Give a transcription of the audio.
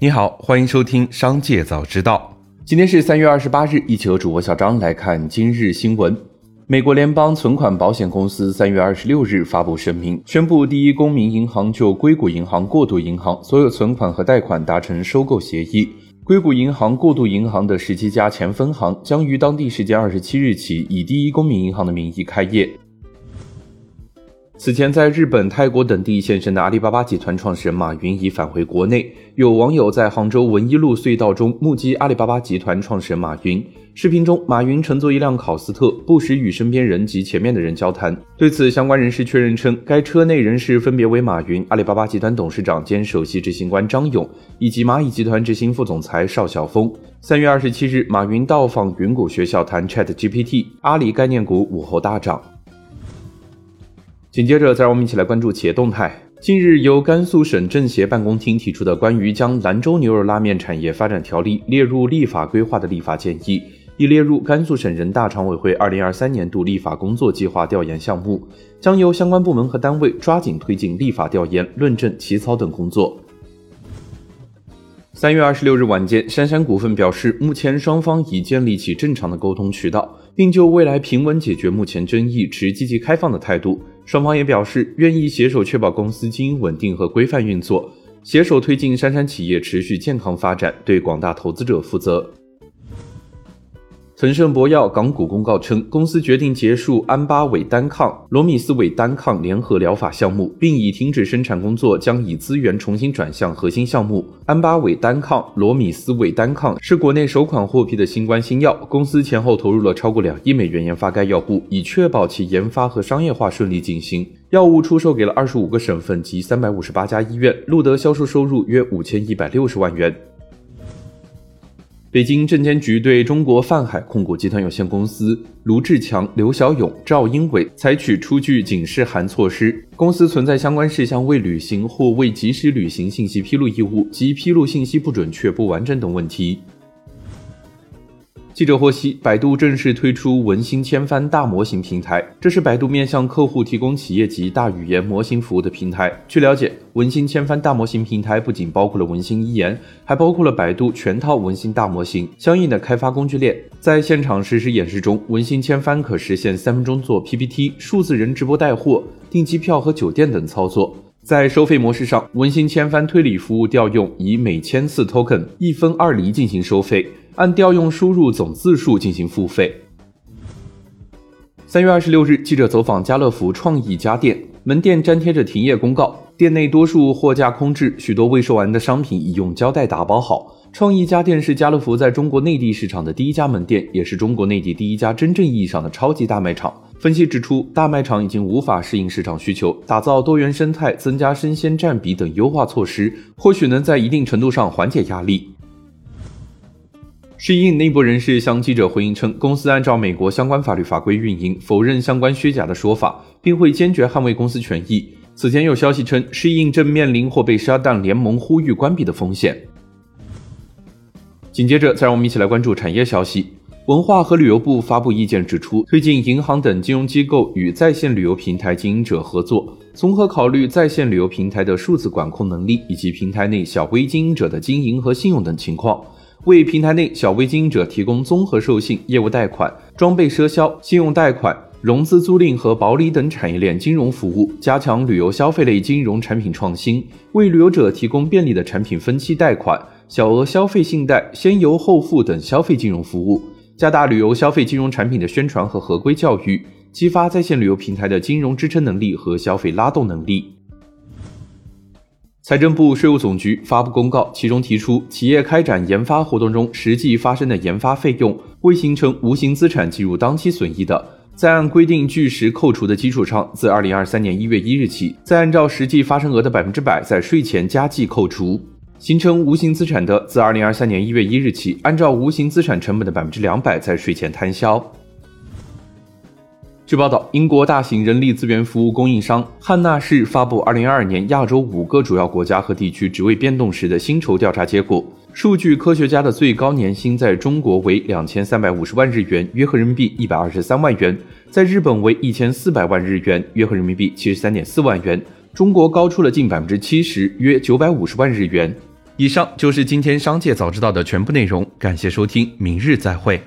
你好，欢迎收听《商界早知道》。今天是三月二十八日，一起和主播小张来看今日新闻。美国联邦存款保险公司三月二十六日发布声明，宣布第一公民银行就硅谷银行过渡银行所有存款和贷款达成收购协议。硅谷银行过渡银行的十七家前分行将于当地时间二十七日起以第一公民银行的名义开业。此前，在日本、泰国等地现身的阿里巴巴集团创始人马云已返回国内。有网友在杭州文一路隧道中目击阿里巴巴集团创始人马云。视频中，马云乘坐一辆考斯特，不时与身边人及前面的人交谈。对此，相关人士确认称，该车内人士分别为马云、阿里巴巴集团董事长兼首席执行官张勇以及蚂蚁集团执行副总裁邵晓峰。三月二十七日，马云到访云谷学校谈 Chat GPT，阿里概念股午后大涨。紧接着，再让我们一起来关注企业动态。近日，由甘肃省政协办公厅提出的关于将兰州牛肉拉面产业发展条例列入立法规划的立法建议，已列入甘肃省人大常委会二零二三年度立法工作计划调研项目，将由相关部门和单位抓紧推进立法调研、论证、起草等工作。三月二十六日晚间，杉杉股份表示，目前双方已建立起正常的沟通渠道，并就未来平稳解决目前争议持积极开放的态度。双方也表示愿意携手确保公司经营稳定和规范运作，携手推进杉杉企业持续健康发展，对广大投资者负责。腾盛博药港股公告称，公司决定结束安巴韦单抗、罗米斯韦单抗联合疗法项目，并已停止生产工作，将以资源重新转向核心项目。安巴韦单抗、罗米斯韦单抗是国内首款获批的新冠新药，公司前后投入了超过两亿美元研发该药物，以确保其研发和商业化顺利进行。药物出售给了二十五个省份及三百五十八家医院，录得销售收入约五千一百六十万元。北京证监局对中国泛海控股集团有限公司卢志强、刘小勇、赵英伟采取出具警示函措施，公司存在相关事项未履行或未及时履行信息披露义务及披露信息不准确、不完整等问题。记者获悉，百度正式推出文心千帆大模型平台，这是百度面向客户提供企业级大语言模型服务的平台。据了解，文心千帆大模型平台不仅包括了文心一言，还包括了百度全套文心大模型相应的开发工具链。在现场实时演示中，文心千帆可实现三分钟做 PPT、数字人直播带货、订机票和酒店等操作。在收费模式上，文心千帆推理服务调用以每千次 token 一分二厘进行收费。按调用输入总字数进行付费。三月二十六日，记者走访家乐福创意家电门店，粘贴着停业公告，店内多数货架空置，许多未售完的商品已用胶带打包好。创意家电是家乐福在中国内地市场的第一家门店，也是中国内地第一家真正意义上的超级大卖场。分析指出，大卖场已经无法适应市场需求，打造多元生态、增加生鲜占比等优化措施，或许能在一定程度上缓解压力。适应内部人士向记者回应称，公司按照美国相关法律法规运营，否认相关虚假的说法，并会坚决捍卫公司权益。此前有消息称，适应正面临或被沙特联盟呼吁关闭的风险。紧接着，再让我们一起来关注产业消息。文化和旅游部发布意见指出，推进银行等金融机构与在线旅游平台经营者合作，综合考虑在线旅游平台的数字管控能力以及平台内小微经营者的经营和信用等情况。为平台内小微经营者提供综合授信、业务贷款、装备赊销、信用贷款、融资租赁和保理等产业链金融服务，加强旅游消费类金融产品创新，为旅游者提供便利的产品分期贷款、小额消费信贷、先邮后付等消费金融服务，加大旅游消费金融产品的宣传和合规教育，激发在线旅游平台的金融支撑能力和消费拉动能力。财政部、税务总局发布公告，其中提出，企业开展研发活动中实际发生的研发费用未形成无形资产计入当期损益的，在按规定据实扣除的基础上，自二零二三年一月一日起，再按照实际发生额的百分之百在税前加计扣除；形成无形资产的，自二零二三年一月一日起，按照无形资产成本的百分之两百在税前摊销。据报道，英国大型人力资源服务供应商汉纳士发布2022年亚洲五个主要国家和地区职位变动时的薪酬调查结果。数据科学家的最高年薪在中国为两千三百五十万日元，约合人民币一百二十三万元；在日本为一千四百万日元，约合人民币七十三点四万元。中国高出了近百分之七十，约九百五十万日元。以上就是今天商界早知道的全部内容，感谢收听，明日再会。